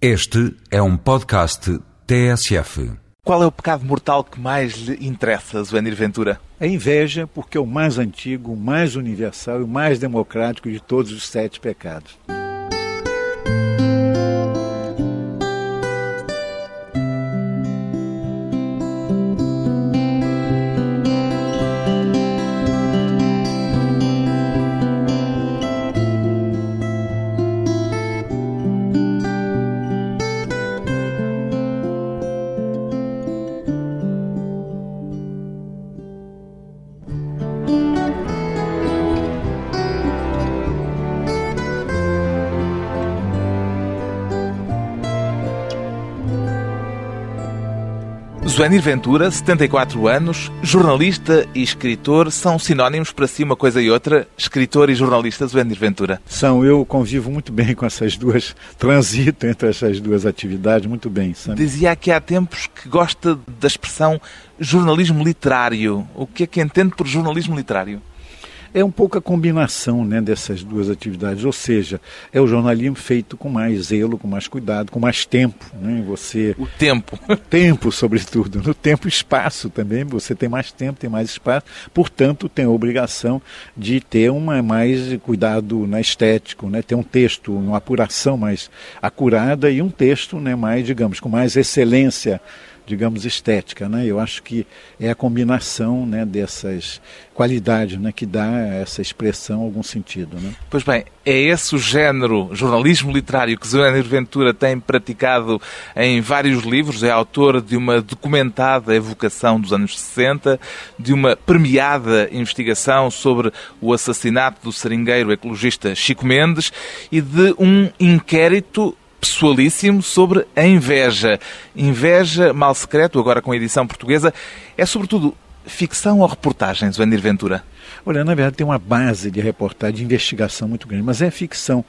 Este é um podcast TSF. Qual é o pecado mortal que mais lhe interessa, Zuenir Ventura? A inveja, porque é o mais antigo, o mais universal e o mais democrático de todos os sete pecados. Zuenir Ventura, 74 anos, jornalista e escritor, são sinónimos para si uma coisa e outra? Escritor e jornalista, Zuenir Ventura? São, eu convivo muito bem com essas duas, transito entre essas duas atividades muito bem. Sabe? Dizia que há tempos que gosta da expressão jornalismo literário. O que é que entende por jornalismo literário? É um pouco a combinação né, dessas duas atividades, ou seja, é o jornalismo feito com mais zelo, com mais cuidado, com mais tempo. Né? Você o tempo, tempo sobretudo, no tempo e espaço também. Você tem mais tempo, tem mais espaço, portanto tem a obrigação de ter uma mais cuidado na estético, né? Ter um texto, uma apuração mais acurada e um texto, né, mais digamos com mais excelência digamos, estética. Né? Eu acho que é a combinação né, dessas qualidades né, que dá a essa expressão algum sentido. Né? Pois bem, é esse o género, jornalismo literário, que Zé Ventura tem praticado em vários livros. É autor de uma documentada evocação dos anos 60, de uma premiada investigação sobre o assassinato do seringueiro ecologista Chico Mendes e de um inquérito pessoalíssimo sobre a inveja. Inveja Mal Secreto, agora com a edição portuguesa, é sobretudo ficção ou reportagem, Zuenir Ventura? Olha, na verdade tem uma base de reportagem, de investigação muito grande, mas é ficção.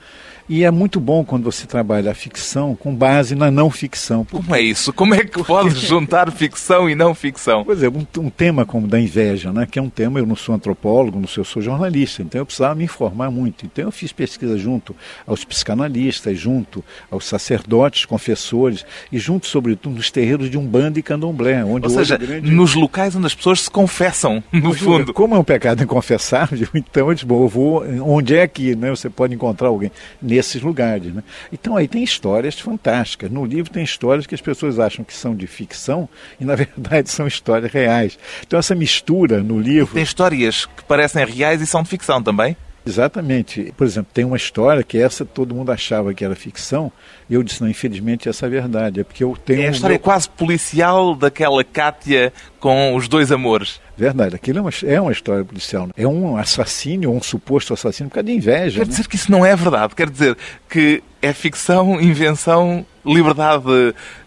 E é muito bom quando você trabalha a ficção com base na não ficção. Porque... Como é isso? Como é que pode juntar ficção e não ficção? Pois é, um, um, tema como da inveja, né, que é um tema, eu não sou antropólogo, não sou, eu sou jornalista, então eu precisava me informar muito. Então eu fiz pesquisa junto aos psicanalistas, junto aos sacerdotes, confessores, e junto, sobretudo, nos terreiros de Umbanda e Candomblé. Onde Ou seja, grande... nos locais onde as pessoas se confessam, no fundo. Como é um pecado inconfessável, então eu disse, bom, eu vou, onde é que né, você pode encontrar alguém? Nesses lugares. Né? Então aí tem histórias fantásticas. No livro tem histórias que as pessoas acham que são de ficção e na verdade são histórias reais. Então essa mistura no livro. Tem histórias que parecem reais e são de ficção também? Exatamente. Por exemplo, tem uma história que essa todo mundo achava que era ficção, e eu disse, não, infelizmente essa é a verdade. É porque eu tenho. É a história meu... quase policial daquela Cátia com os dois amores. Verdade, aquilo é uma, é uma história policial. É um assassínio, um suposto assassínio por causa de inveja. Quer né? dizer que isso não é verdade. Quer dizer que é ficção, invenção, liberdade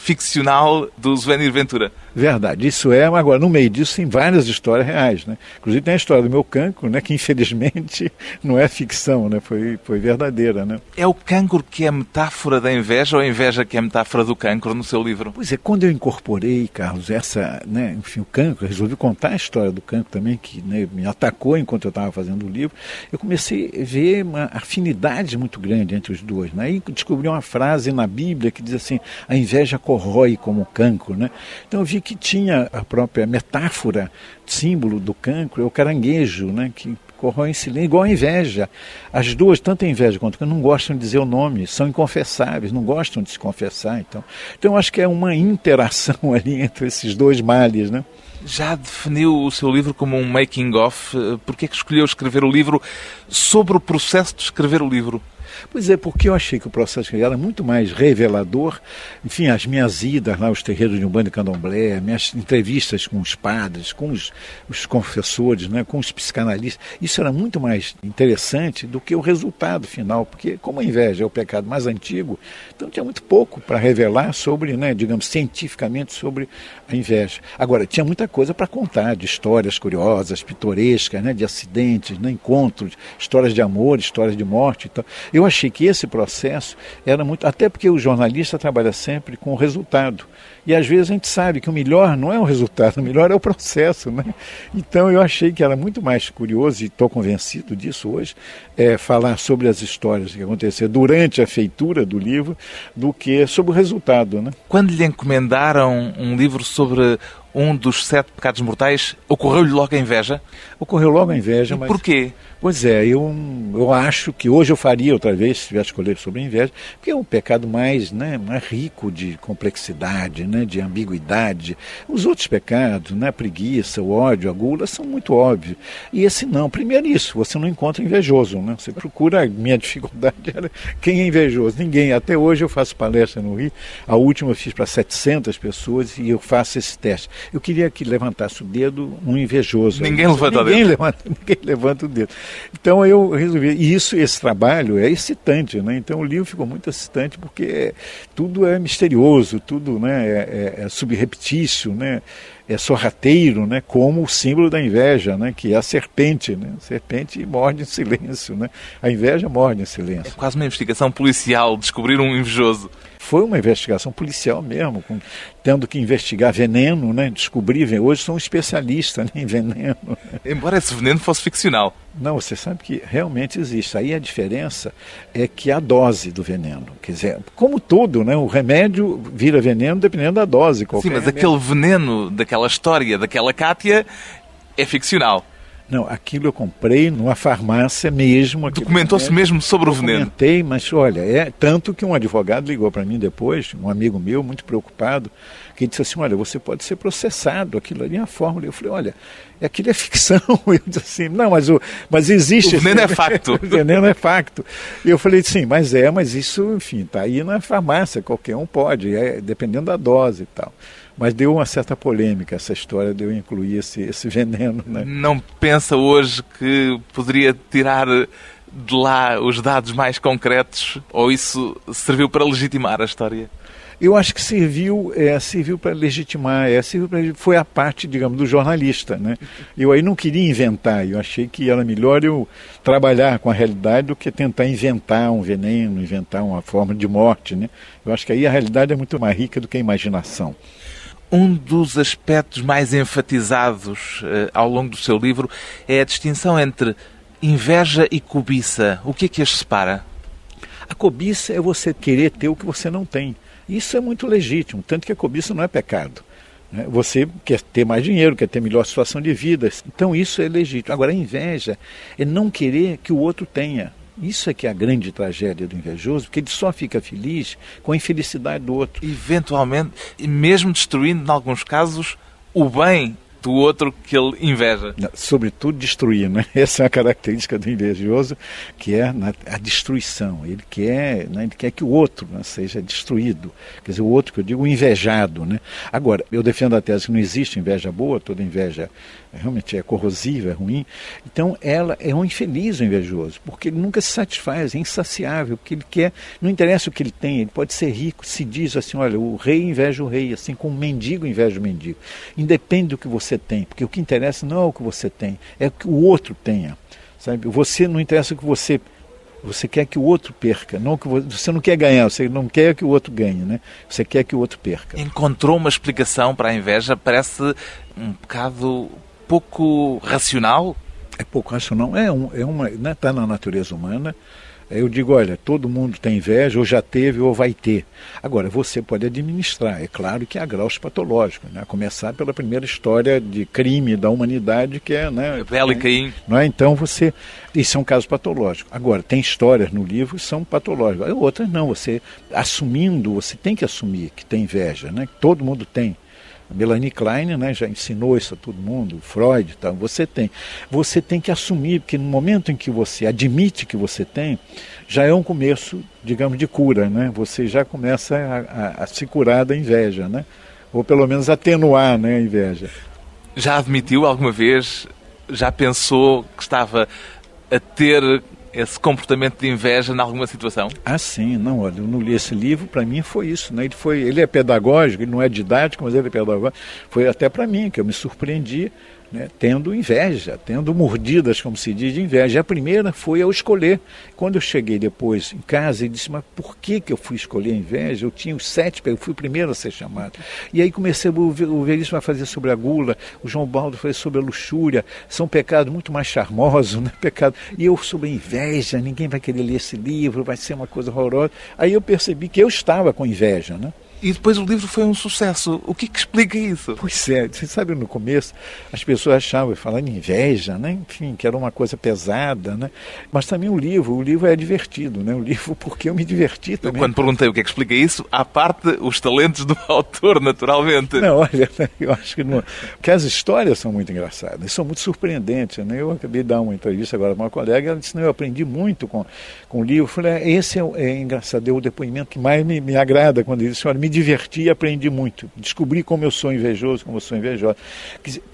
ficcional do Zuenir Ventura. Verdade, isso é. Agora, no meio disso, tem várias histórias reais. Né? Inclusive, tem a história do meu cancro, né, que infelizmente não é ficção, né? foi, foi verdadeira. Né? É o cancro que é metáfora da inveja ou a inveja que é metáfora do cancro no seu livro? Pois é, quando eu incorporei, Carlos, essa, né, enfim, o cancro, resolvi contar a história do cancro também, que né, me atacou enquanto eu estava fazendo o livro, eu comecei a ver uma afinidade muito grande entre os dois. Né? E descobri uma frase na Bíblia que diz assim: a inveja corrói como cancro. Né? Então eu vi que tinha a própria metáfora, símbolo do cancro, é o caranguejo, né? que corrói em silêncio, igual a inveja. As duas, tanto a inveja quanto cancro, não gostam de dizer o nome, são inconfessáveis, não gostam de se confessar. Então, então acho que é uma interação ali entre esses dois males. Né? Já definiu o seu livro como um making-of. Por que é que escolheu escrever o livro sobre o processo de escrever o livro? Pois é, porque eu achei que o processo era muito mais revelador. Enfim, as minhas idas lá aos terreiros de Umbanda e Candomblé, minhas entrevistas com os padres, com os, os confessores, né, com os psicanalistas, isso era muito mais interessante do que o resultado final, porque como a inveja é o pecado mais antigo, então tinha muito pouco para revelar sobre, né, digamos, cientificamente sobre a inveja. Agora, tinha muita coisa para contar, de histórias curiosas, pitorescas, né, de acidentes, né, encontros, histórias de amor, histórias de morte. Então, eu Eu achei que esse processo era muito. Até porque o jornalista trabalha sempre com o resultado. E às vezes a gente sabe que o melhor não é o resultado, o melhor é o processo. Né? Então eu achei que era muito mais curioso, e estou convencido disso hoje, é, falar sobre as histórias que aconteceram durante a feitura do livro do que sobre o resultado. Né? Quando lhe encomendaram um livro sobre um dos sete pecados mortais, ocorreu-lhe logo a inveja? Ocorreu logo a inveja, e mas... porquê? Pois é, eu, eu acho que hoje eu faria outra vez, se tivesse escolher sobre a inveja, porque é um pecado mais, né, mais rico de complexidade, né, de ambiguidade. Os outros pecados, né, a preguiça, o ódio, a gula, são muito óbvios. E esse não. Primeiro isso, você não encontra invejoso. Né? Você procura, a minha dificuldade era quem é invejoso? Ninguém. Até hoje eu faço palestra no Rio, a última eu fiz para 700 pessoas e eu faço esse teste. Eu queria que levantasse o dedo um invejoso. Ninguém levanta ninguém o dedo. Levanta, ninguém levanta o dedo. Então eu resolvi. E isso, esse trabalho é excitante, né? Então o livro ficou muito excitante porque tudo é misterioso, tudo né, é, é, é subreptício, né? é sorrateiro, né, como o símbolo da inveja, né, que é a serpente. Né? A serpente morde em silêncio. Né? A inveja morde em silêncio. É quase uma investigação policial, descobrir um invejoso. Foi uma investigação policial mesmo, com, tendo que investigar veneno, né? descobrir. Hoje sou um especialista né, em veneno. Embora esse veneno fosse ficcional. Não, você sabe que realmente existe. Aí a diferença é que a dose do veneno. Quer dizer, como tudo, né? o remédio vira veneno dependendo da dose. Sim, mas remédio. aquele veneno daquela história, daquela Cátia, é ficcional. Não, aquilo eu comprei numa farmácia mesmo. Documentou-se mesmo sobre o veneno? Documentei, mas olha, é tanto que um advogado ligou para mim depois, um amigo meu, muito preocupado, que disse assim, olha, você pode ser processado, aquilo ali é a fórmula. Eu falei, olha, aquilo é ficção. Eu disse assim, não, mas, o, mas existe... O veneno é facto. o veneno é facto. E eu falei, sim, mas é, mas isso, enfim, está aí na farmácia, qualquer um pode, é, dependendo da dose e tal. Mas deu uma certa polêmica essa história de eu incluir esse, esse veneno. Né? Não pensa hoje que poderia tirar de lá os dados mais concretos ou isso serviu para legitimar a história? Eu acho que serviu, é, serviu para legitimar, é, serviu pra, foi a parte, digamos, do jornalista. Né? Eu aí não queria inventar, eu achei que era melhor eu trabalhar com a realidade do que tentar inventar um veneno, inventar uma forma de morte. Né? Eu acho que aí a realidade é muito mais rica do que a imaginação. Um dos aspectos mais enfatizados uh, ao longo do seu livro é a distinção entre inveja e cobiça. O que é que as separa? A cobiça é você querer ter o que você não tem. Isso é muito legítimo, tanto que a cobiça não é pecado. Né? Você quer ter mais dinheiro, quer ter melhor situação de vida, então isso é legítimo. Agora, a inveja é não querer que o outro tenha. Isso é que é a grande tragédia do invejoso, porque ele só fica feliz com a infelicidade do outro. Eventualmente, e mesmo destruindo, em alguns casos, o bem do outro que ele inveja. Sobretudo destruir, né? Essa é a característica do invejoso, que é a destruição. Ele quer, né? ele quer que o outro né, seja destruído. Quer dizer, o outro que eu digo, o invejado, né? Agora, eu defendo a tese que não existe inveja boa, toda inveja realmente é corrosiva, é ruim. Então, ela é um infeliz o invejoso, porque ele nunca se satisfaz, é insaciável, porque ele quer, não interessa o que ele tem, ele pode ser rico, se diz assim, olha, o rei inveja o rei, assim como o mendigo inveja o mendigo. Independe do que você tem, porque o que interessa não é o que você tem, é o que o outro tenha. Sabe? Você não interessa o que você você quer que o outro perca, não que você não quer ganhar, você não quer que o outro ganhe, né? Você quer que o outro perca. Encontrou uma explicação para a inveja? Parece um bocado pouco racional? É pouco racional. É, um, é uma, está né, tá na natureza humana. Eu digo, olha, todo mundo tem inveja, ou já teve, ou vai ter. Agora, você pode administrar. É claro que há graus patológicos, né? começar pela primeira história de crime da humanidade, que é... Né, Bela e Caim. Não é? Então, você... Isso é um caso patológico. Agora, tem histórias no livro que são patológicas. Outras não. Você, assumindo, você tem que assumir que tem inveja, né? Todo mundo tem. A Melanie Klein né, já ensinou isso a todo mundo, Freud, tá? você tem. Você tem que assumir, porque no momento em que você admite que você tem, já é um começo, digamos, de cura. Né? Você já começa a, a, a se curar da inveja, né? ou pelo menos atenuar né, a inveja. Já admitiu alguma vez, já pensou que estava a ter esse comportamento de inveja em alguma situação? Ah, sim, não, olha, eu não li esse livro, para mim foi isso, né? Ele foi, ele é pedagógico, ele não é didático, mas ele é pedagógico. Foi até para mim que eu me surpreendi né, tendo inveja, tendo mordidas, como se diz, de inveja. A primeira foi eu escolher. Quando eu cheguei depois em casa e disse, mas por que, que eu fui escolher a inveja? Eu tinha os sete, eu fui o primeiro a ser chamado. E aí comecei, o Veríssimo a fazer sobre a gula, o João Baldo fazer sobre a luxúria. São pecados muito mais charmosos, né? Pecado. E eu sobre a inveja, ninguém vai querer ler esse livro, vai ser uma coisa horrorosa. Aí eu percebi que eu estava com inveja, né? E depois o livro foi um sucesso. O que, que explica isso? Pois é, você sabe, no começo as pessoas achavam, falando inveja, né? enfim, que era uma coisa pesada, né? mas também o livro, o livro é divertido, né? o livro porque eu me diverti também. Eu, quando perguntei o que é que explica isso, à parte os talentos do autor, naturalmente. Não, olha, eu acho que, não, que as histórias são muito engraçadas, são muito surpreendentes. Né? Eu acabei de dar uma entrevista agora com uma colega, ela disse, não, eu aprendi muito com, com o livro. Eu falei, é, esse é, é engraçado, é o depoimento que mais me, me agrada quando ele disse, olha, me diverti e aprendi muito. Descobri como eu sou invejoso, como eu sou invejosa.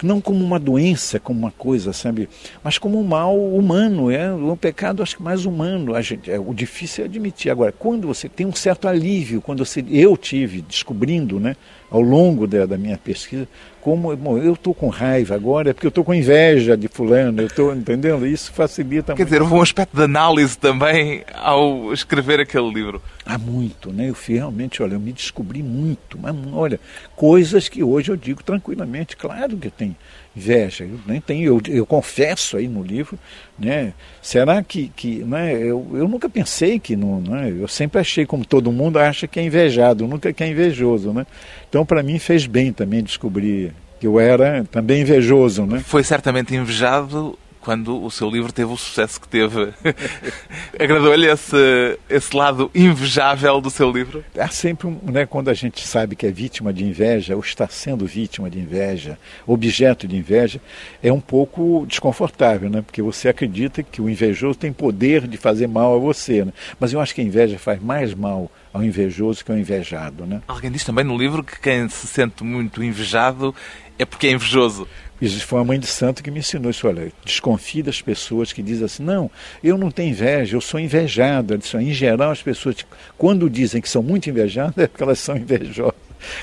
Não como uma doença, como uma coisa, sabe? Mas como um mal humano, é um pecado, acho que mais humano. A gente, é, o difícil é admitir. Agora, quando você tem um certo alívio, quando você, eu tive descobrindo, né? ao longo da, da minha pesquisa, como bom, eu estou com raiva agora, é porque eu estou com inveja de fulano, eu estou entendendo? Isso facilita Quer dizer, houve um aspecto de análise também ao escrever aquele livro. Há muito, né? Eu realmente, olha, eu me descobri muito, mas olha, coisas que hoje eu digo tranquilamente, claro que tem inveja, eu nem tenho, eu, eu confesso aí no livro, né? Será que, que né? eu, eu nunca pensei que não, né? Eu sempre achei como todo mundo acha que é invejado, nunca que é invejoso, né? Então para mim fez bem também descobrir que eu era também invejoso, né? Foi certamente invejado quando o seu livro teve o sucesso que teve. Agradou-lhe esse, esse lado invejável do seu livro? Há sempre, né, quando a gente sabe que é vítima de inveja, ou está sendo vítima de inveja, objeto de inveja, é um pouco desconfortável, né? porque você acredita que o invejoso tem poder de fazer mal a você. Né? Mas eu acho que a inveja faz mais mal ao invejoso que ao invejado. Né? Alguém diz também no livro que quem se sente muito invejado é porque é invejoso. Isso foi a mãe de santo que me ensinou isso. Olha, desconfie das pessoas que dizem assim: não, eu não tenho inveja, eu sou invejada. Disse, em geral, as pessoas, quando dizem que são muito invejadas, é porque elas são invejosas.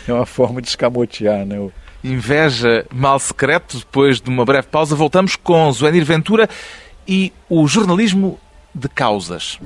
É uma forma de escamotear, né? Inveja, mal secreto. Depois de uma breve pausa, voltamos com Zuenir Ventura e o jornalismo de causas.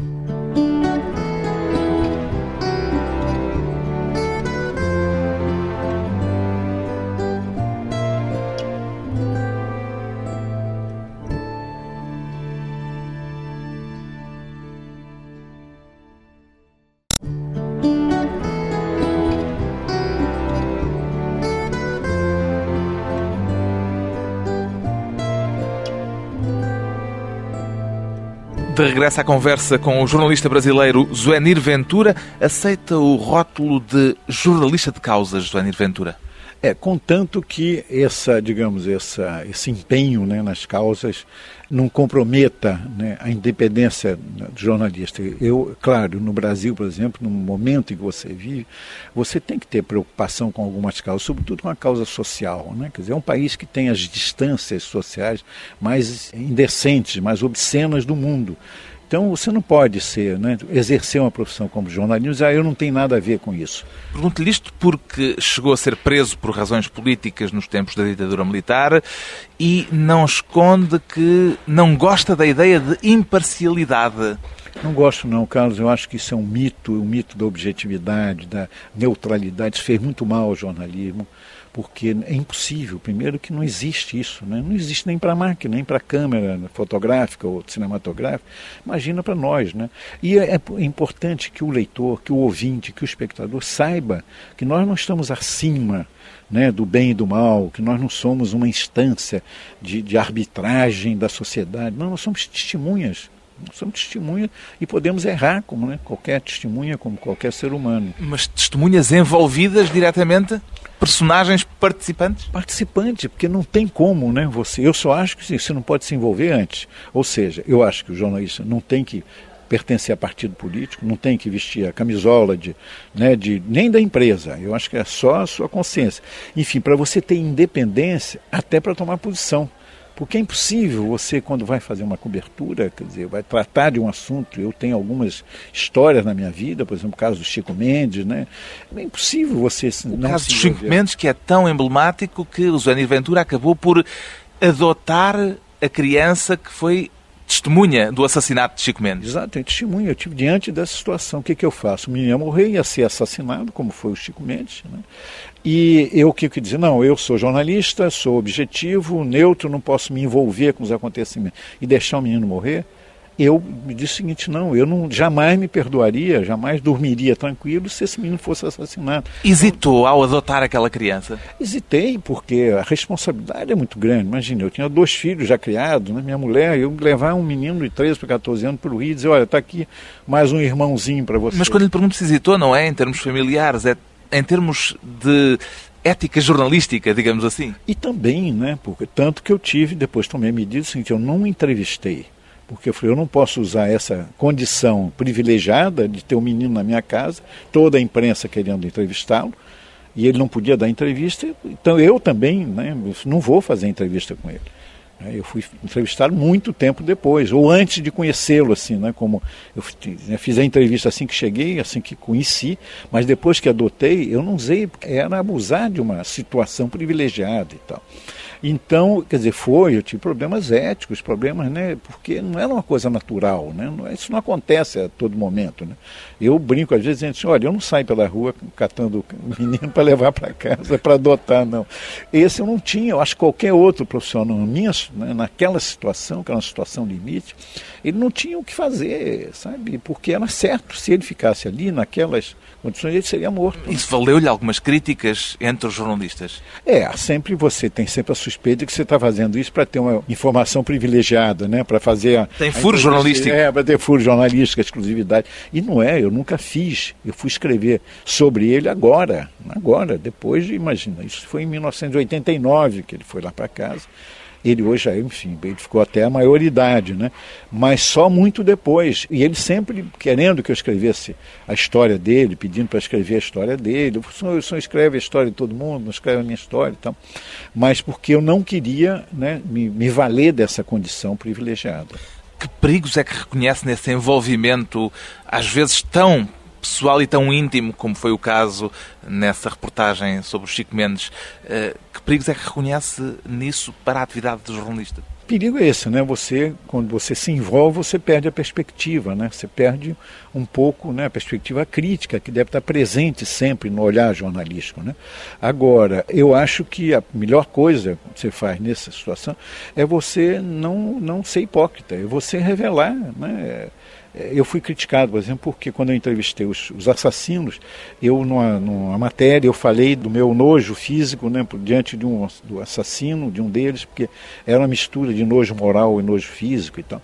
De regresso à conversa com o jornalista brasileiro Zuenir Ventura, aceita o rótulo de jornalista de causas, Zuenir Ventura? É, contanto que essa, digamos, essa, esse empenho né, nas causas não comprometa né, a independência do jornalista. Eu, claro, no Brasil, por exemplo, no momento em que você vive, você tem que ter preocupação com algumas causas, sobretudo com a causa social. Né? Quer dizer, é um país que tem as distâncias sociais mais indecentes, mais obscenas do mundo. Então você não pode ser, né, exercer uma profissão como jornalista e dizer, ah, eu não tenho nada a ver com isso. Pergunto-lhe isto porque chegou a ser preso por razões políticas nos tempos da ditadura militar e não esconde que não gosta da ideia de imparcialidade. Não gosto não, Carlos. Eu acho que isso é um mito, o um mito da objetividade, da neutralidade. Isso fez muito mal ao jornalismo porque é impossível. Primeiro que não existe isso, né? não existe nem para a máquina, nem para a câmera fotográfica ou cinematográfica. Imagina para nós, né? E é, é importante que o leitor, que o ouvinte, que o espectador saiba que nós não estamos acima né, do bem e do mal, que nós não somos uma instância de, de arbitragem da sociedade. Não, nós somos testemunhas somos testemunhas e podemos errar, como né, qualquer testemunha, como qualquer ser humano. Mas testemunhas envolvidas diretamente? personagens participantes? Participante, porque não tem como, né? Você, eu só acho que você não pode se envolver antes. Ou seja, eu acho que o jornalista não tem que pertencer a partido político, não tem que vestir a camisola de, né, de nem da empresa. Eu acho que é só a sua consciência. Enfim, para você ter independência, até para tomar posição. Porque é impossível você, quando vai fazer uma cobertura, quer dizer, vai tratar de um assunto. Eu tenho algumas histórias na minha vida, por exemplo, o caso do Chico Mendes, né? É impossível você o não caso do Chico Mendes, que é tão emblemático que o Zé Ventura acabou por adotar a criança que foi testemunha do assassinato de Chico Mendes. Exato, testemunha. Eu tive diante dessa situação. O que, que eu faço? O menino ia morrer, ia ser assassinado, como foi o Chico Mendes. Né? E eu que, que dizer? Não, eu sou jornalista, sou objetivo, neutro, não posso me envolver com os acontecimentos e deixar o menino morrer eu me disse o seguinte, não, eu não jamais me perdoaria, jamais dormiria tranquilo se esse menino fosse assassinado. Hesitou ao adotar aquela criança? Hesitei, porque a responsabilidade é muito grande. Imagina, eu tinha dois filhos já criados, né? minha mulher, eu levar um menino de 13 para 14 anos para o Rio e dizer, olha, está aqui mais um irmãozinho para você. Mas quando lhe pergunto se hesitou, não é em termos familiares, é em termos de ética jornalística, digamos assim. E também, né, porque tanto que eu tive, depois tomei a medida seguinte, eu não entrevistei porque eu falei, eu não posso usar essa condição privilegiada de ter um menino na minha casa, toda a imprensa querendo entrevistá-lo, e ele não podia dar entrevista, então eu também né, não vou fazer entrevista com ele. Eu fui entrevistado muito tempo depois, ou antes de conhecê-lo, assim, né, como eu né, fiz a entrevista assim que cheguei, assim que conheci, mas depois que adotei, eu não usei, era abusar de uma situação privilegiada e tal. Então, quer dizer, foi, eu tive problemas éticos, problemas, né, porque não era uma coisa natural, né, isso não acontece a todo momento, né. Eu brinco às vezes dizendo assim, olha, eu não saio pela rua catando menino para levar para casa, para adotar, não. Esse eu não tinha, eu acho que qualquer outro profissional, minha, né, naquela situação, que era uma situação limite, ele não tinha o que fazer, sabe, porque era certo, se ele ficasse ali naquelas condições, ele seria morto. Isso valeu-lhe algumas críticas entre os jornalistas? É, sempre você tem sempre a suspeita que você está fazendo isso para ter uma informação privilegiada, né? Para fazer a, tem furo jornalístico. É, para ter furo jornalístico, exclusividade. E não é, eu nunca fiz. Eu fui escrever sobre ele agora, agora, depois de, imagina, isso foi em 1989 que ele foi lá para casa. Ele hoje, enfim, ele ficou até a maioridade, né? mas só muito depois. E ele sempre querendo que eu escrevesse a história dele, pedindo para escrever a história dele. O senhor, escreve a história de todo mundo, não escreve a minha história e tal. Mas porque eu não queria né, me, me valer dessa condição privilegiada. Que perigos é que reconhece nesse envolvimento, às vezes tão pessoal e tão íntimo como foi o caso nessa reportagem sobre o Chico Mendes. Eh, que perigos é que reconhece nisso para a atividade de jornalista? perigo é esse, né? Você, quando você se envolve, você perde a perspectiva, né? Você perde um pouco, né, a perspectiva crítica que deve estar presente sempre no olhar jornalístico, né? Agora, eu acho que a melhor coisa que você faz nessa situação é você não não ser hipócrita, é você revelar, né? Eu fui criticado, por exemplo, porque quando eu entrevistei os, os assassinos, eu numa, numa, matéria eu falei do meu nojo físico, né, diante de um do assassino, de um deles, porque era uma mistura de nojo moral e nojo físico e tal.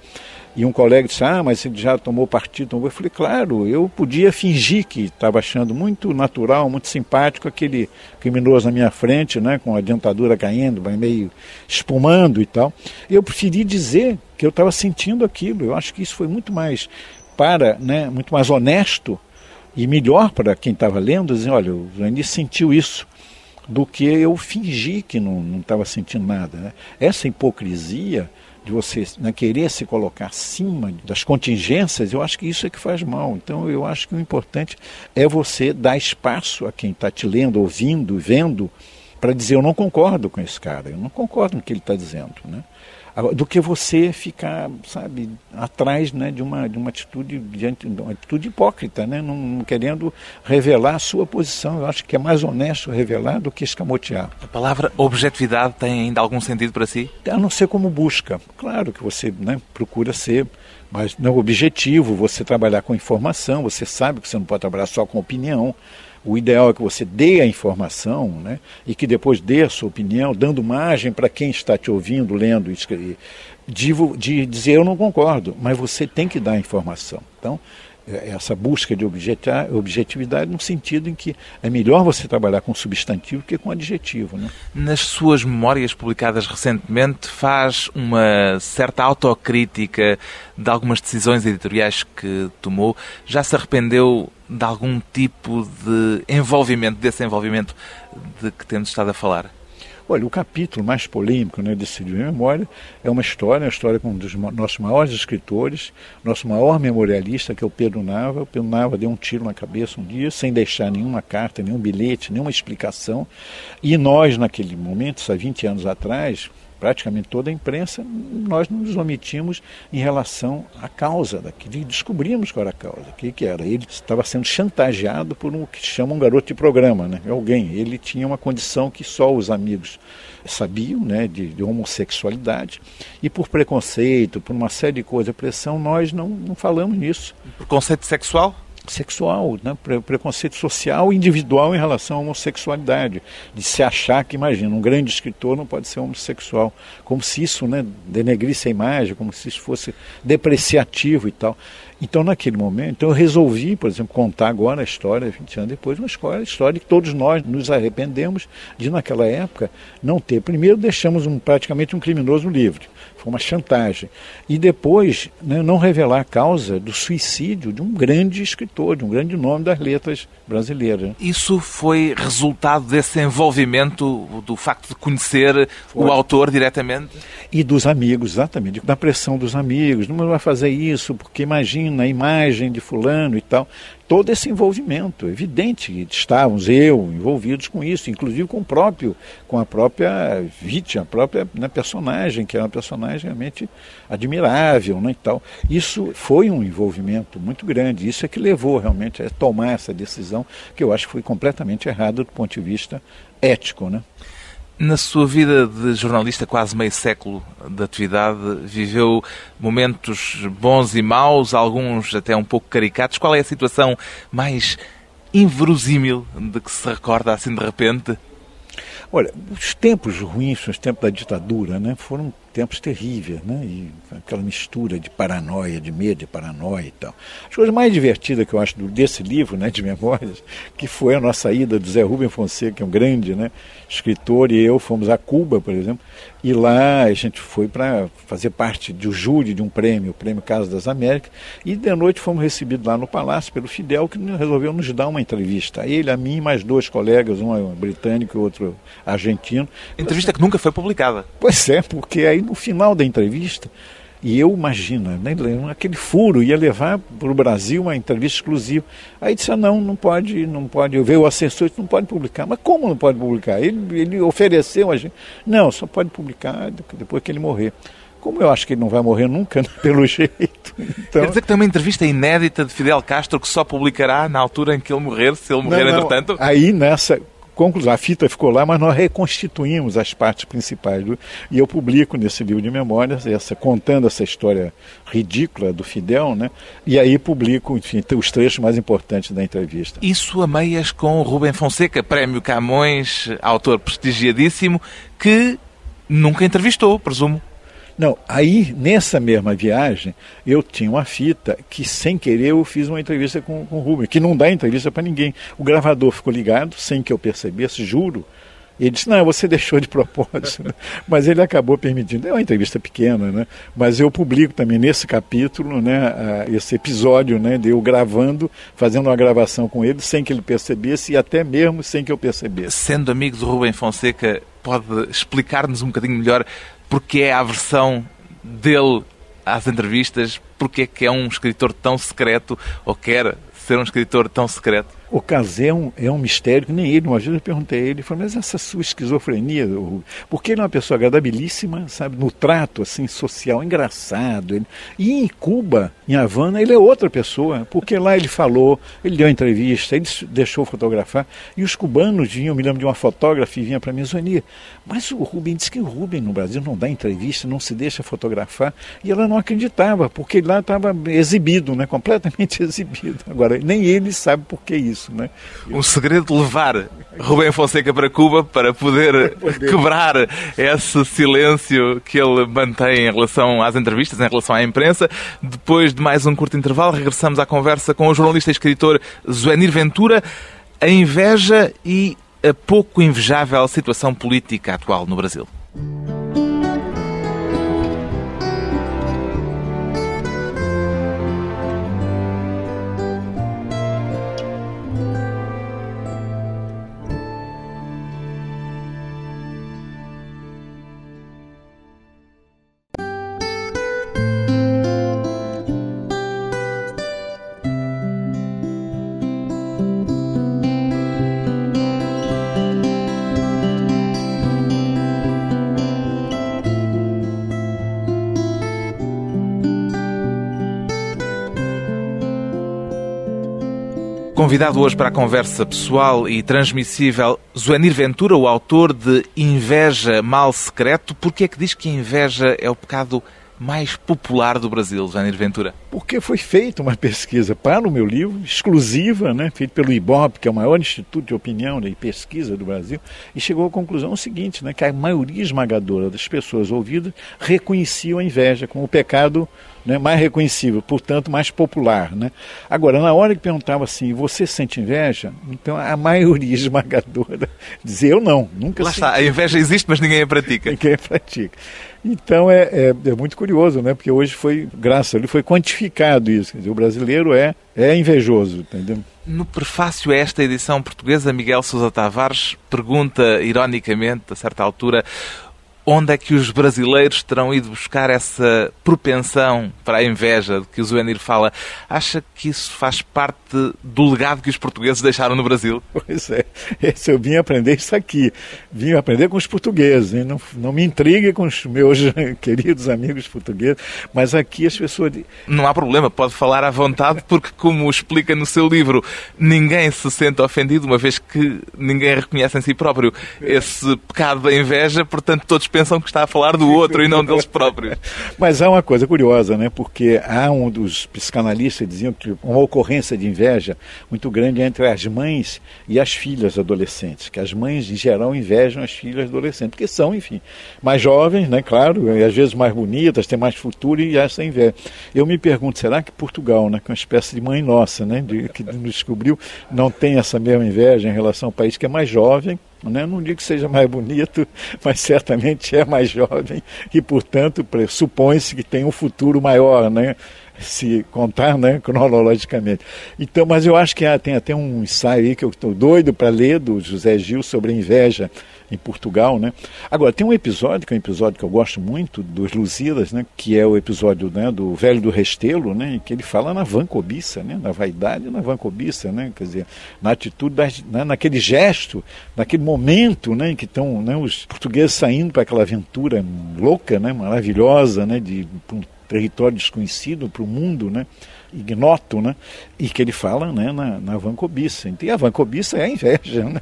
E um colega disse, ah, mas ele já tomou partido. Eu falei, claro, eu podia fingir que estava achando muito natural, muito simpático aquele criminoso na minha frente, né, com a dentadura caindo, meio espumando e tal. Eu preferi dizer que eu estava sentindo aquilo. Eu acho que isso foi muito mais para, né, muito mais honesto e melhor para quem estava lendo, dizer, olha, o Zani sentiu isso do que eu fingir que não estava sentindo nada. Né? Essa hipocrisia de você né, querer se colocar acima das contingências, eu acho que isso é que faz mal. Então, eu acho que o importante é você dar espaço a quem está te lendo, ouvindo, vendo, para dizer: eu não concordo com esse cara, eu não concordo com o que ele está dizendo. Né? Do que você ficar, sabe, atrás né, de, uma, de uma atitude diante de uma atitude hipócrita, né, não, não, querendo revelar a sua posição. Eu acho que é mais honesto revelar do que escamotear. A palavra objetividade tem ainda algum sentido para si? A não ser como busca. Claro que você né, procura ser mas não objetivo, você trabalhar com informação, você sabe que você não pode trabalhar só com opinião. O ideal é que você dê a informação né, e que depois dê a sua opinião, dando margem para quem está te ouvindo, lendo, de, de dizer eu não concordo, mas você tem que dar a informação. Então, essa busca de objetividade no sentido em que é melhor você trabalhar com substantivo que com adjetivo. Né? Nas suas memórias publicadas recentemente, faz uma certa autocrítica de algumas decisões editoriais que tomou. Já se arrependeu de algum tipo de envolvimento, desse envolvimento de que temos estado a falar? Olha, o capítulo mais polêmico né, desse livro de memória é uma história, uma história com um dos nossos maiores escritores, nosso maior memorialista, que é o Pedro Nava. O Pedro Nava deu um tiro na cabeça um dia, sem deixar nenhuma carta, nenhum bilhete, nenhuma explicação. E nós, naquele momento, há 20 anos atrás, praticamente toda a imprensa, nós nos omitimos em relação à causa daquilo. Descobrimos qual era a causa. O que, que era? Ele estava sendo chantageado por um que chama um garoto de programa, né? alguém. Ele tinha uma condição que só os amigos sabiam, né, de, de homossexualidade, e por preconceito, por uma série de coisas, pressão, nós não, não falamos nisso. Preconceito sexual? Sexual, né? preconceito social individual em relação à homossexualidade, de se achar que, imagina, um grande escritor não pode ser homossexual, como se isso né, denegrisse a imagem, como se isso fosse depreciativo e tal. Então, naquele momento, eu resolvi, por exemplo, contar agora a história, 20 anos depois, uma história, história que todos nós nos arrependemos de, naquela época, não ter. Primeiro, deixamos um, praticamente um criminoso livre foi uma chantagem. E depois, né, não revelar a causa do suicídio de um grande escritor, de um grande nome das letras brasileiras. Isso foi resultado desse envolvimento, do facto de conhecer foi. o autor diretamente? E dos amigos, exatamente, da pressão dos amigos. Não vai fazer isso, porque imagina a imagem de fulano e tal todo esse envolvimento. Evidente que estávamos eu envolvidos com isso, inclusive com o próprio, com a própria vítima, a própria né, personagem, que é uma personagem realmente admirável, né, e tal. Isso foi um envolvimento muito grande. Isso é que levou realmente a tomar essa decisão, que eu acho que foi completamente errada do ponto de vista ético, né? Na sua vida de jornalista, quase meio século de atividade, viveu momentos bons e maus, alguns até um pouco caricatos. Qual é a situação mais inverosímil de que se recorda assim de repente? Olha, os tempos ruins, os tempos da ditadura, né, foram tempos terríveis, né? E aquela mistura de paranoia, de medo de paranoia e tal. As coisas mais divertidas que eu acho desse livro, né, de memórias, que foi a nossa ida do Zé Rubem Fonseca, que é um grande, né, escritor, e eu fomos a Cuba, por exemplo, e lá a gente foi para fazer parte do júri de um prêmio, o Prêmio Casa das Américas, e de noite fomos recebidos lá no palácio pelo Fidel, que resolveu nos dar uma entrevista. Ele, a mim, mais dois colegas, um britânico e outro argentino. Entrevista que nunca foi publicada. Pois é, porque aí no final da entrevista, e eu imagino, né, aquele furo ia levar para o Brasil uma entrevista exclusiva. Aí disse, ah, não, não pode, não pode. Eu veio o assessor disse, não pode publicar. Mas como não pode publicar? Ele, ele ofereceu a gente. Não, só pode publicar depois que ele morrer. Como eu acho que ele não vai morrer nunca, né, pelo jeito. Então... Quer dizer que tem uma entrevista inédita de Fidel Castro que só publicará na altura em que ele morrer, se ele morrer não, não. entretanto? Aí nessa, conclusão, a fita ficou lá, mas nós reconstituímos as partes principais. Do, e eu publico nesse livro de memórias, essa, contando essa história ridícula do Fidel, né? e aí publico, enfim, os trechos mais importantes da entrevista. Isso a meias com Rubem Fonseca, prémio Camões, autor prestigiadíssimo, que nunca entrevistou, presumo. Não, aí nessa mesma viagem eu tinha uma fita que sem querer eu fiz uma entrevista com, com o Rubem, que não dá entrevista para ninguém. O gravador ficou ligado sem que eu percebesse, juro. Ele disse, não, você deixou de propósito. Mas ele acabou permitindo. É uma entrevista pequena, né? Mas eu publico também nesse capítulo, né, esse episódio né, de eu gravando, fazendo uma gravação com ele, sem que ele percebesse e até mesmo sem que eu percebesse. Sendo amigo do Rubem Fonseca, pode explicar-nos um bocadinho melhor porque é a versão dele às entrevistas, porque é que é um escritor tão secreto, ou quer ser um escritor tão secreto? O Casé é um, é um mistério que nem ele. Uma vez eu perguntei a ele, ele falou, mas essa sua esquizofrenia, porque ele é uma pessoa agradabilíssima, sabe, no trato assim social, engraçado. Ele, e em Cuba, em Havana, ele é outra pessoa, porque lá ele falou, ele deu entrevista, ele deixou fotografar, e os cubanos vinham, me lembro de uma fotógrafa e vinha para mim, Zonia, mas o Rubem disse que o Rubem no Brasil não dá entrevista, não se deixa fotografar, e ela não acreditava, porque lá estava exibido, né, completamente exibido. Agora, nem ele sabe por que isso isso. Né? Um segredo de levar Rubem Fonseca para Cuba para poder, poder, quebrar esse silêncio que ele mantém em relação às entrevistas, em relação à imprensa. Depois de mais um curto intervalo, regressamos à conversa com o jornalista e escritor Zuenir Ventura. A inveja e a pouco invejável situação política atual no Brasil. Convidado hoje para a conversa pessoal e transmissível, Zuanir Ventura, o autor de Inveja Mal Secreto. Por que é que diz que a inveja é o pecado mais popular do Brasil, Zuanir Ventura? Porque foi feita uma pesquisa para o meu livro, exclusiva, né, feita pelo IBOP, que é o maior instituto de opinião e pesquisa do Brasil, e chegou à conclusão seguinte, né, que a maioria esmagadora das pessoas ouvidas reconheciam a inveja como o pecado né, mais reconhecível, portanto mais popular. Né? Agora, na hora que perguntava assim, você sente inveja? Então a maioria esmagadora dizia, eu não, nunca Lá senti. está, a inveja existe, mas ninguém a pratica. Ninguém pratica. Então é, é, é, muito curioso, né? Porque hoje foi, graças a ele, foi quantificado isso. Dizer, o brasileiro é, é invejoso, entendeu? No prefácio a esta edição portuguesa, Miguel Sousa Tavares pergunta, ironicamente, a certa altura, onde é que os brasileiros terão ido buscar essa propensão para a inveja de que o Zuenir fala? Acha que isso faz parte do legado que os portugueses deixaram no Brasil? Pois é, esse eu vim aprender isso aqui. Vim aprender com os portugueses, hein? Não, não me intrigue com os meus queridos amigos portugueses, mas aqui as pessoas... Não há problema, pode falar à vontade, porque como explica no seu livro, ninguém se sente ofendido, uma vez que ninguém reconhece em si próprio esse pecado da inveja, portanto todos pensam que está a falar do outro e não deles próprios. Mas há uma coisa curiosa, né? Porque há um dos psicanalistas diziam que uma ocorrência de inveja muito grande entre as mães e as filhas adolescentes, que as mães em geral invejam as filhas adolescentes, porque são, enfim, mais jovens, né? Claro, e às vezes mais bonitas, têm mais futuro e essa inveja. Eu me pergunto, será que Portugal, né, que é uma espécie de mãe nossa, né, de, que descobriu, não tem essa mesma inveja em relação ao país que é mais jovem né? Não digo que seja mais bonito, mas certamente é mais jovem e, portanto, supõe-se que tem um futuro maior, né? se contar né, cronologicamente. Então, mas eu acho que há, tem até um ensaio aí que eu estou doido para ler, do José Gil, sobre a inveja em Portugal, né? Agora, tem um episódio, que é um episódio que eu gosto muito, dos Lusíadas, né? Que é o episódio né, do Velho do Restelo, né? Que ele fala na vancobiça, né? Na vaidade e na vancobiça, né? Quer dizer, na atitude, das, né, naquele gesto, naquele momento, né? Em que estão né, os portugueses saindo para aquela aventura louca, né? Maravilhosa, né? De um território desconhecido para o mundo, né? Ignoto, né? E que ele fala né, na, na vancobiça. E a vancobiça é a inveja, né?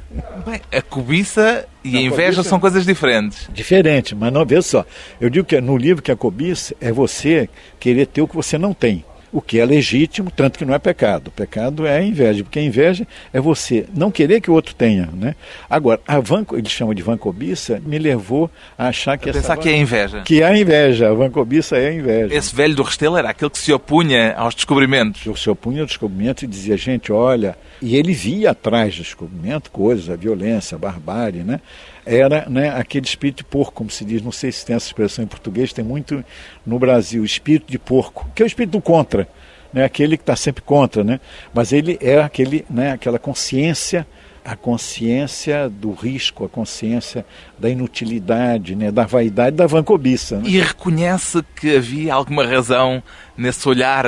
A cobiça e a inveja cobiça, são coisas diferentes. Diferente, mas não, veja só. Eu digo que no livro que a cobiça é você querer ter o que você não tem o que é legítimo, tanto que não é pecado. O pecado é a inveja, porque a inveja é você não querer que o outro tenha. Né? Agora, a van, ele chama de vancobiça, me levou a achar que a Pensar que é inveja. Que é a inveja, a vancobiça é a inveja. Esse velho do Restelo era aquele que se opunha aos descobrimentos. Se opunha aos descobrimentos e dizia, gente, olha... E ele via atrás do descobrimento coisas, a violência, a barbárie, né? Era né, aquele espírito de porco, como se diz, não sei se tem essa expressão em português, tem muito no Brasil, espírito de porco, que é o espírito do contra, né, aquele que está sempre contra, né, mas ele é aquele, né, aquela consciência, a consciência do risco, a consciência da inutilidade, né, da vaidade, da vancobiça. Né? E reconhece que havia alguma razão nesse olhar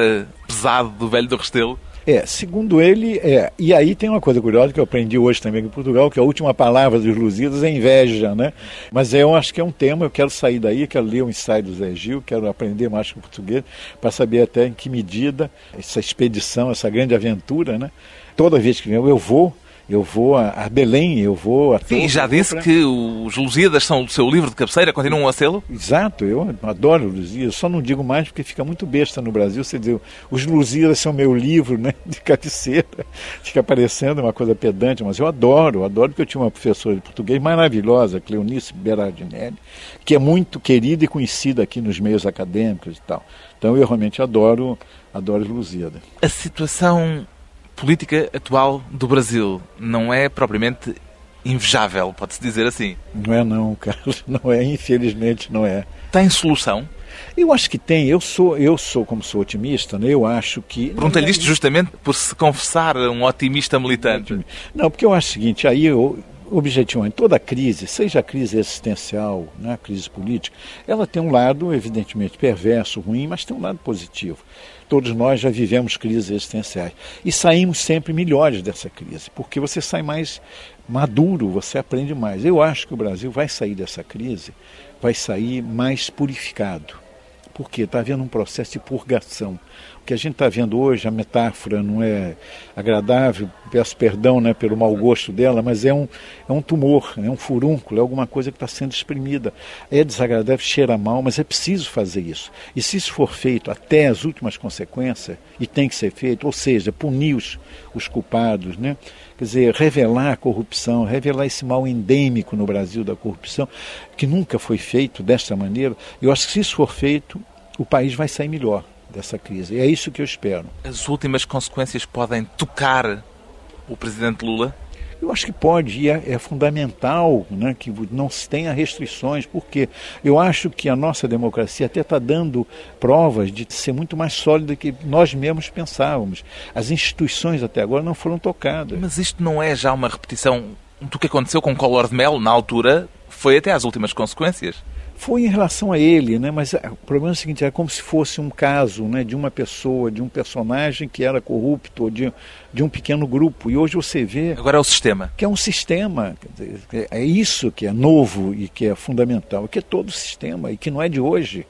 pesado do velho do Restelo? É, segundo ele, é. E aí tem uma coisa curiosa que eu aprendi hoje também em Portugal, que a última palavra dos Lusíadas é inveja, né? Mas eu acho que é um tema, eu quero sair daí, quero ler o ensaio do Zé Gil, quero aprender mais com português, para saber até em que medida essa expedição, essa grande aventura, né? Toda vez que eu vou, eu vou a, Belém, eu vou a Sim, e já disse pra... que os Lusíadas são o seu livro de cabeceira, continuam a sê-lo? Exato, eu adoro Lusíadas, só não digo mais porque fica muito besta no Brasil, você diz, os Lusíadas são meu livro né, de cabeceira, fica parecendo uma coisa pedante, mas eu adoro, adoro porque eu tinha uma professora de português maravilhosa, Cleonice Berardinelli, que é muito querida e conhecida aqui nos meios acadêmicos e tal. Então eu realmente adoro, adoro Lusíadas. A situação política atual do Brasil não é propriamente invejável, pode-se dizer assim. Não é não, Carlos, não é, infelizmente não é. Tem solução? Eu acho que tem. Eu sou, eu sou como sou otimista, né? eu acho que. Perguntei-lhe isto justamente por se confessar um otimista militante. Não, porque eu acho o seguinte, aí eu, objetivamente, toda crise, seja a crise existencial, né, a crise política, ela tem um lado, evidentemente, perverso, ruim, mas tem um lado positivo. Todos nós já vivemos crises existenciais e saímos sempre melhores dessa crise, porque você sai mais maduro, você aprende mais. Eu acho que o Brasil vai sair dessa crise, vai sair mais purificado Porque está havendo um processo de purgação. Que a gente está vendo hoje, a metáfora não é agradável, peço perdão né, pelo mau gosto dela, mas é um, é um tumor, é um furúnculo, é alguma coisa que está sendo exprimida. É desagradável, cheira mal, mas é preciso fazer isso. E se isso for feito até as últimas consequências, e tem que ser feito, ou seja, punir os, os culpados, né? quer dizer, revelar a corrupção, revelar esse mal endêmico no Brasil da corrupção, que nunca foi feito desta maneira, eu acho que se isso for feito, o país vai sair melhor dessa crise. E é isso que eu espero. As últimas consequências podem tocar o presidente Lula? Eu acho que pode, e é, é, fundamental né, que não se tenha restrições, porque eu acho que a nossa democracia até está dando provas de ser muito mais sólida do que nós mesmos pensávamos. As instituições até agora não foram tocadas. Mas isto não é já uma repetição do que aconteceu com Collor de Mello na altura? Foi até às últimas consequências? Foi em relação a ele, né? mas o problema é o seguinte, é como se fosse um caso né, de uma pessoa, de um personagem que era corrupto, ou de, de um pequeno grupo. E hoje você vê... Agora é o sistema. Que é um sistema. É isso que é novo e que é fundamental, que é todo o sistema e que não é de hoje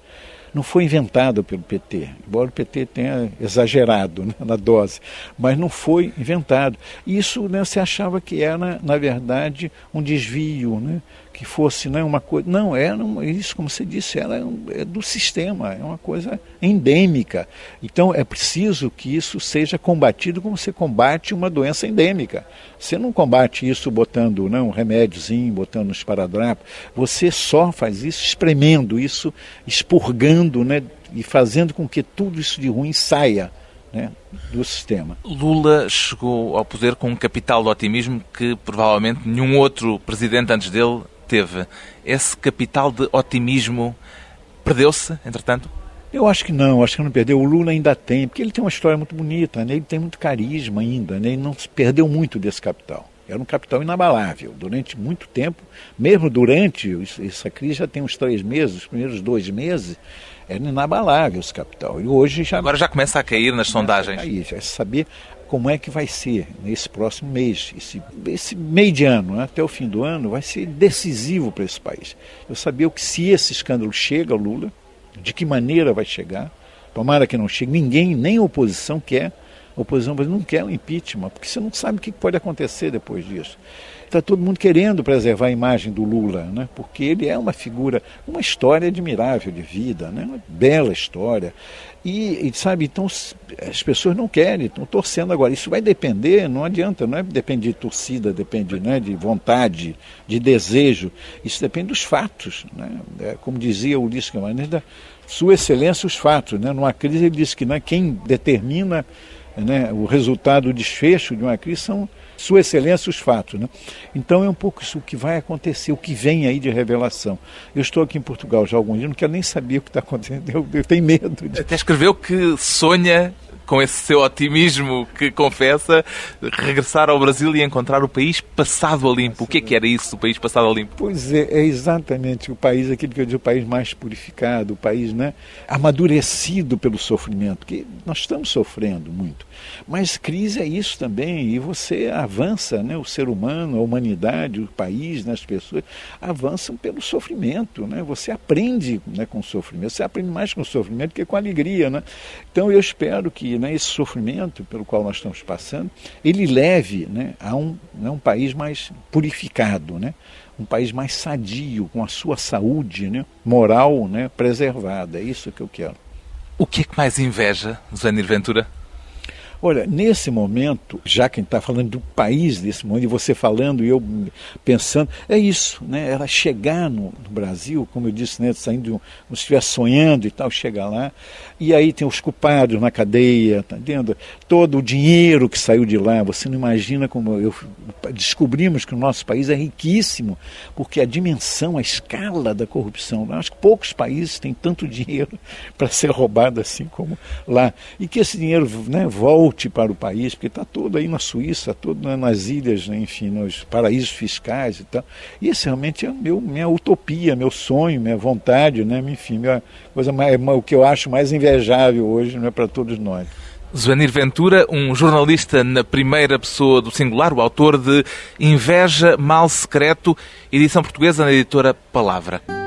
não foi inventado pelo PT, embora o PT tenha exagerado né, na dose, mas não foi inventado. Isso né, você achava que era, na verdade, um desvio, né, que fosse né, uma coisa. Não, era é isso, como você disse, era é do sistema, é uma coisa endêmica. Então é preciso que isso seja combatido como você combate uma doença endêmica. Você não combate isso botando né, um remédiozinho, botando um esparadrapo. Você só faz isso espremendo isso, expurgando né, e fazendo com que tudo isso de ruim saia. Né, do sistema. Lula chegou ao poder com um capital de otimismo que provavelmente nenhum outro presidente antes dele teve, esse capital de otimismo perdeu-se, entretanto? Eu acho que não, acho que não perdeu. O Lula ainda tem, porque ele tem uma história muito bonita, né? ele tem muito carisma ainda, né? ele não se perdeu muito desse capital. Era um capital inabalável durante muito tempo, mesmo durante essa crise, já tem uns três meses, os primeiros dois meses, era inabalável esse capital. E hoje já. Agora já começa a cair nas sondagens. A cair, já saber como é que vai ser nesse próximo mês. Esse, esse meio de ano, né, até o fim do ano, vai ser decisivo para esse país. Eu sabia que se esse escândalo chega ao Lula, de que maneira vai chegar, tomara que não chegue, ninguém, nem a oposição quer, a oposição não quer o impeachment, porque você não sabe o que pode acontecer depois disso está todo mundo querendo preservar a imagem do Lula, né? porque ele é uma figura, uma história admirável de vida, né? uma bela história. E, e, sabe, então as pessoas não querem, estão torcendo agora. Isso vai depender, não adianta, não é depende de torcida, depende né, de vontade, de desejo. Isso depende dos fatos. Né? É, como dizia Ulisses Guimarães, da Sua Excelência, os fatos. Né? Numa crise, ele disse que né, quem determina né, o resultado, o desfecho de uma crise são sua Excelência os fatos. Né? Então é um pouco isso que vai acontecer, o que vem aí de revelação. Eu estou aqui em Portugal já há alguns dias, não quero nem saber o que está acontecendo, eu, eu tenho medo. De... Até escreveu que sonha com esse seu otimismo que confessa, regressar ao Brasil e encontrar o país passado a limpo. O que é que era isso, o país passado a limpo? Pois é, é exatamente o país, aquilo que eu digo, o país mais purificado, o país né, amadurecido pelo sofrimento, que nós estamos sofrendo muito. Mas crise é isso também, e você avança, né, o ser humano, a humanidade, o país, né, as pessoas avançam pelo sofrimento, né? Você aprende né, com o sofrimento, você aprende mais com o sofrimento que com a alegria, né? Então eu espero que né, esse sofrimento pelo qual nós estamos passando, ele leve né, a um, né, um país mais purificado, né, um país mais sadio, com a sua saúde né, moral né, preservada. É isso que eu quero. O que é que mais inveja, Zanir Ventura? Olha, nesse momento, já quem está falando do país desse momento, e você falando e eu pensando, é isso, né? Ela chegar no, no Brasil, como eu disse, né? Saindo, como se estivesse sonhando e tal, chegar lá, e aí tem os culpados na cadeia, tá entendendo? Todo o dinheiro que saiu de lá, você não imagina como eu descobrimos que o nosso país é riquíssimo, porque a dimensão, a escala da corrupção, acho que poucos países têm tanto dinheiro para ser roubado assim como lá, e que esse dinheiro, né, volte volte para o país, porque está todo aí na Suíça, todo nas ilhas, né, enfim, nos paraísos fiscais e tal. E esse realmente é meu, minha utopia, meu sonho, minha vontade, né, enfim, minha coisa mais, o que eu acho mais invejável hoje né, para todos nós. Zuanir Ventura, um jornalista na primeira pessoa do singular, o autor de Inveja, Mal Secreto, edição portuguesa na editora Palavra.